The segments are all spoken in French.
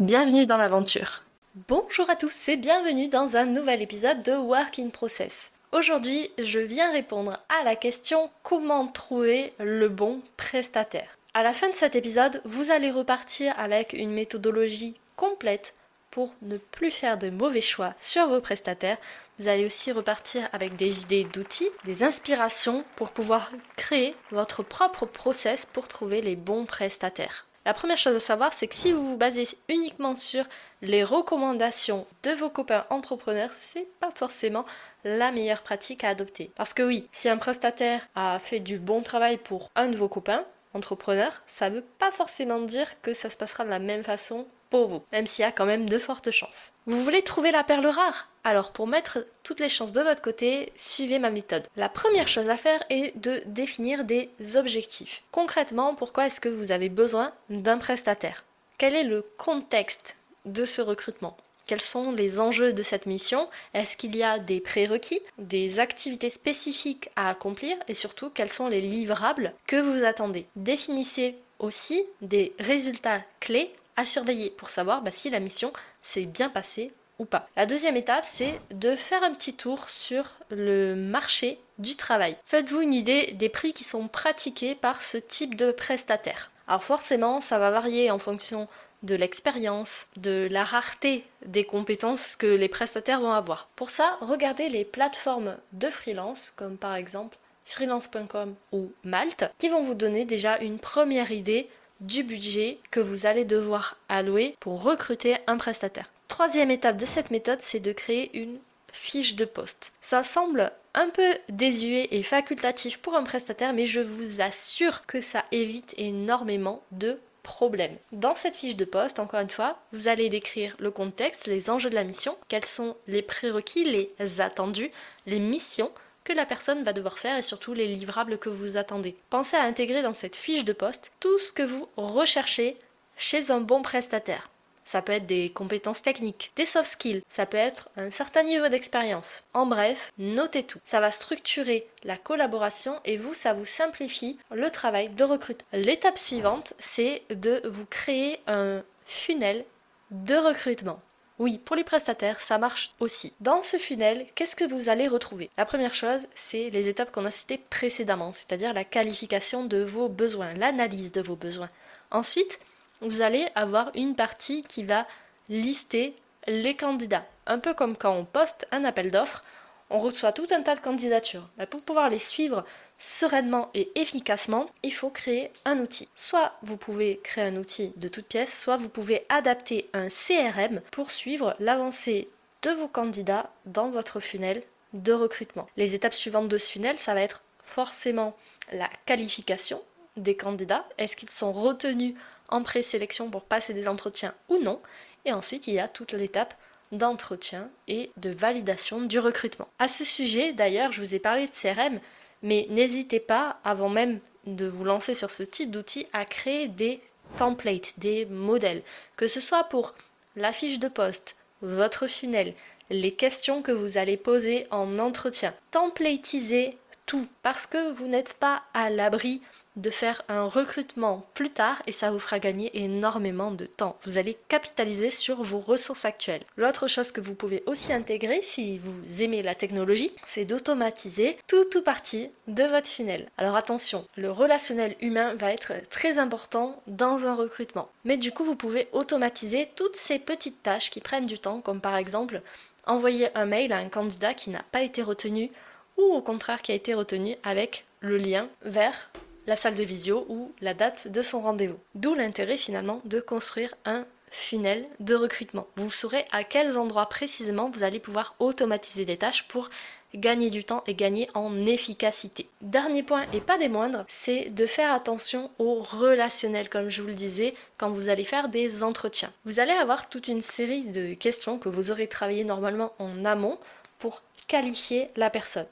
Bienvenue dans l'aventure. Bonjour à tous et bienvenue dans un nouvel épisode de Work in Process. Aujourd'hui, je viens répondre à la question comment trouver le bon prestataire? À la fin de cet épisode, vous allez repartir avec une méthodologie complète pour ne plus faire de mauvais choix sur vos prestataires. Vous allez aussi repartir avec des idées d'outils, des inspirations pour pouvoir créer votre propre process pour trouver les bons prestataires. La première chose à savoir, c'est que si vous vous basez uniquement sur les recommandations de vos copains entrepreneurs, c'est pas forcément la meilleure pratique à adopter. Parce que oui, si un prestataire a fait du bon travail pour un de vos copains entrepreneurs, ça veut pas forcément dire que ça se passera de la même façon vous, même s'il y a quand même de fortes chances. Vous voulez trouver la perle rare? Alors pour mettre toutes les chances de votre côté, suivez ma méthode. La première chose à faire est de définir des objectifs. Concrètement, pourquoi est-ce que vous avez besoin d'un prestataire? Quel est le contexte de ce recrutement? Quels sont les enjeux de cette mission? Est-ce qu'il y a des prérequis, des activités spécifiques à accomplir? Et surtout quels sont les livrables que vous attendez? Définissez aussi des résultats clés à surveiller pour savoir bah, si la mission s'est bien passée ou pas. La deuxième étape, c'est de faire un petit tour sur le marché du travail. Faites-vous une idée des prix qui sont pratiqués par ce type de prestataire. Alors forcément, ça va varier en fonction de l'expérience, de la rareté des compétences que les prestataires vont avoir. Pour ça, regardez les plateformes de freelance, comme par exemple freelance.com ou Malte, qui vont vous donner déjà une première idée du budget que vous allez devoir allouer pour recruter un prestataire. Troisième étape de cette méthode, c'est de créer une fiche de poste. Ça semble un peu désuet et facultatif pour un prestataire, mais je vous assure que ça évite énormément de problèmes. Dans cette fiche de poste, encore une fois, vous allez décrire le contexte, les enjeux de la mission, quels sont les prérequis, les attendus, les missions que la personne va devoir faire et surtout les livrables que vous attendez. Pensez à intégrer dans cette fiche de poste tout ce que vous recherchez chez un bon prestataire. Ça peut être des compétences techniques, des soft skills, ça peut être un certain niveau d'expérience. En bref, notez tout. Ça va structurer la collaboration et vous, ça vous simplifie le travail de recrutement. L'étape suivante, c'est de vous créer un funnel de recrutement. Oui, pour les prestataires, ça marche aussi. Dans ce funnel, qu'est-ce que vous allez retrouver? La première chose, c'est les étapes qu'on a citées précédemment, c'est-à-dire la qualification de vos besoins, l'analyse de vos besoins. Ensuite, vous allez avoir une partie qui va lister les candidats. Un peu comme quand on poste un appel d'offres, on reçoit tout un tas de candidatures. pour pouvoir les suivre sereinement et efficacement, il faut créer un outil. Soit vous pouvez créer un outil de toute pièce, soit vous pouvez adapter un CRM pour suivre l'avancée de vos candidats dans votre funnel de recrutement. Les étapes suivantes de ce funnel, ça va être forcément la qualification des candidats. Est-ce qu'ils sont retenus en présélection pour passer des entretiens ou non? Et ensuite, il y a toute l'étape d'entretien et de validation du recrutement. À ce sujet, d'ailleurs, je vous ai parlé de CRM, mais n'hésitez pas, avant même de vous lancer sur ce type d'outil, à créer des templates, des modèles, que ce soit pour la fiche de poste, votre funnel, les questions que vous allez poser en entretien. Templatisez tout parce que vous n'êtes pas à l'abri de faire un recrutement plus tard et ça vous fera gagner énormément de temps. Vous allez capitaliser sur vos ressources actuelles. L'autre chose que vous pouvez aussi intégrer si vous aimez la technologie, c'est d'automatiser tout ou partie de votre funnel. Alors attention, le relationnel humain va être très important dans un recrutement. Mais du coup, vous pouvez automatiser toutes ces petites tâches qui prennent du temps, comme par exemple envoyer un mail à un candidat qui n'a pas été retenu ou au contraire qui a été retenu avec le lien vers la salle de visio ou la date de son rendez-vous. D'où l'intérêt finalement de construire un funnel de recrutement. Vous saurez à quels endroits précisément vous allez pouvoir automatiser des tâches pour gagner du temps et gagner en efficacité. Dernier point et pas des moindres, c'est de faire attention au relationnel, comme je vous le disais, quand vous allez faire des entretiens. Vous allez avoir toute une série de questions que vous aurez travaillé normalement en amont pour qualifier la personne.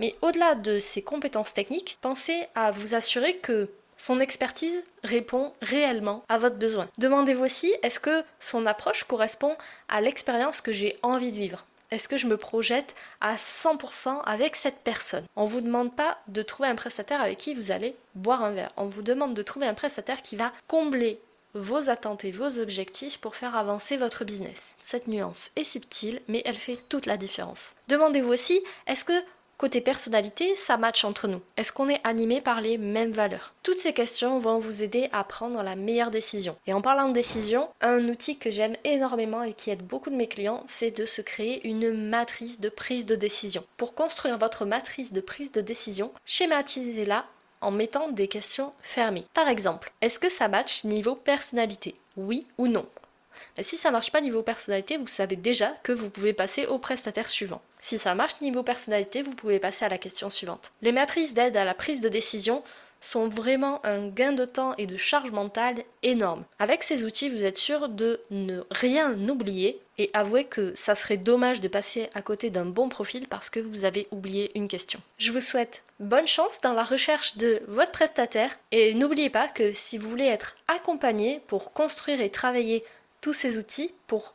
Mais au-delà de ses compétences techniques, pensez à vous assurer que son expertise répond réellement à votre besoin. Demandez-vous aussi, est-ce que son approche correspond à l'expérience que j'ai envie de vivre? Est-ce que je me projette à 100% avec cette personne? On ne vous demande pas de trouver un prestataire avec qui vous allez boire un verre. On vous demande de trouver un prestataire qui va combler vos attentes et vos objectifs pour faire avancer votre business. Cette nuance est subtile, mais elle fait toute la différence. Demandez-vous aussi, est-ce que Côté personnalité, ça match entre nous. Est-ce qu'on est animé par les mêmes valeurs? Toutes ces questions vont vous aider à prendre la meilleure décision. Et en parlant de décision, un outil que j'aime énormément et qui aide beaucoup de mes clients, c'est de se créer une matrice de prise de décision. Pour construire votre matrice de prise de décision, schématisez-la en mettant des questions fermées. Par exemple, est-ce que ça match niveau personnalité? Oui ou non? Mais si ça marche pas niveau personnalité, vous savez déjà que vous pouvez passer au prestataire suivant. Si ça marche niveau personnalité, vous pouvez passer à la question suivante. Les matrices d'aide à la prise de décision sont vraiment un gain de temps et de charge mentale énorme. Avec ces outils, vous êtes sûr de ne rien oublier et avouez que ça serait dommage de passer à côté d'un bon profil parce que vous avez oublié une question. Je vous souhaite bonne chance dans la recherche de votre prestataire et n'oubliez pas que si vous voulez être accompagné pour construire et travailler tous ces outils pour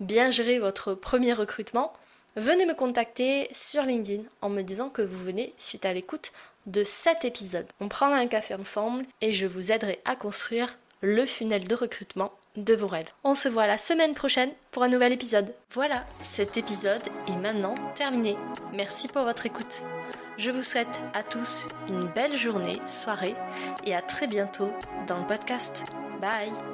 bien gérer votre premier recrutement, venez me contacter sur LinkedIn en me disant que vous venez suite à l'écoute de cet épisode. On prendra un café ensemble et je vous aiderai à construire le funnel de recrutement de vos rêves. On se voit la semaine prochaine pour un nouvel épisode. Voilà, cet épisode est maintenant terminé. Merci pour votre écoute. Je vous souhaite à tous une belle journée, soirée et à très bientôt dans le podcast. Bye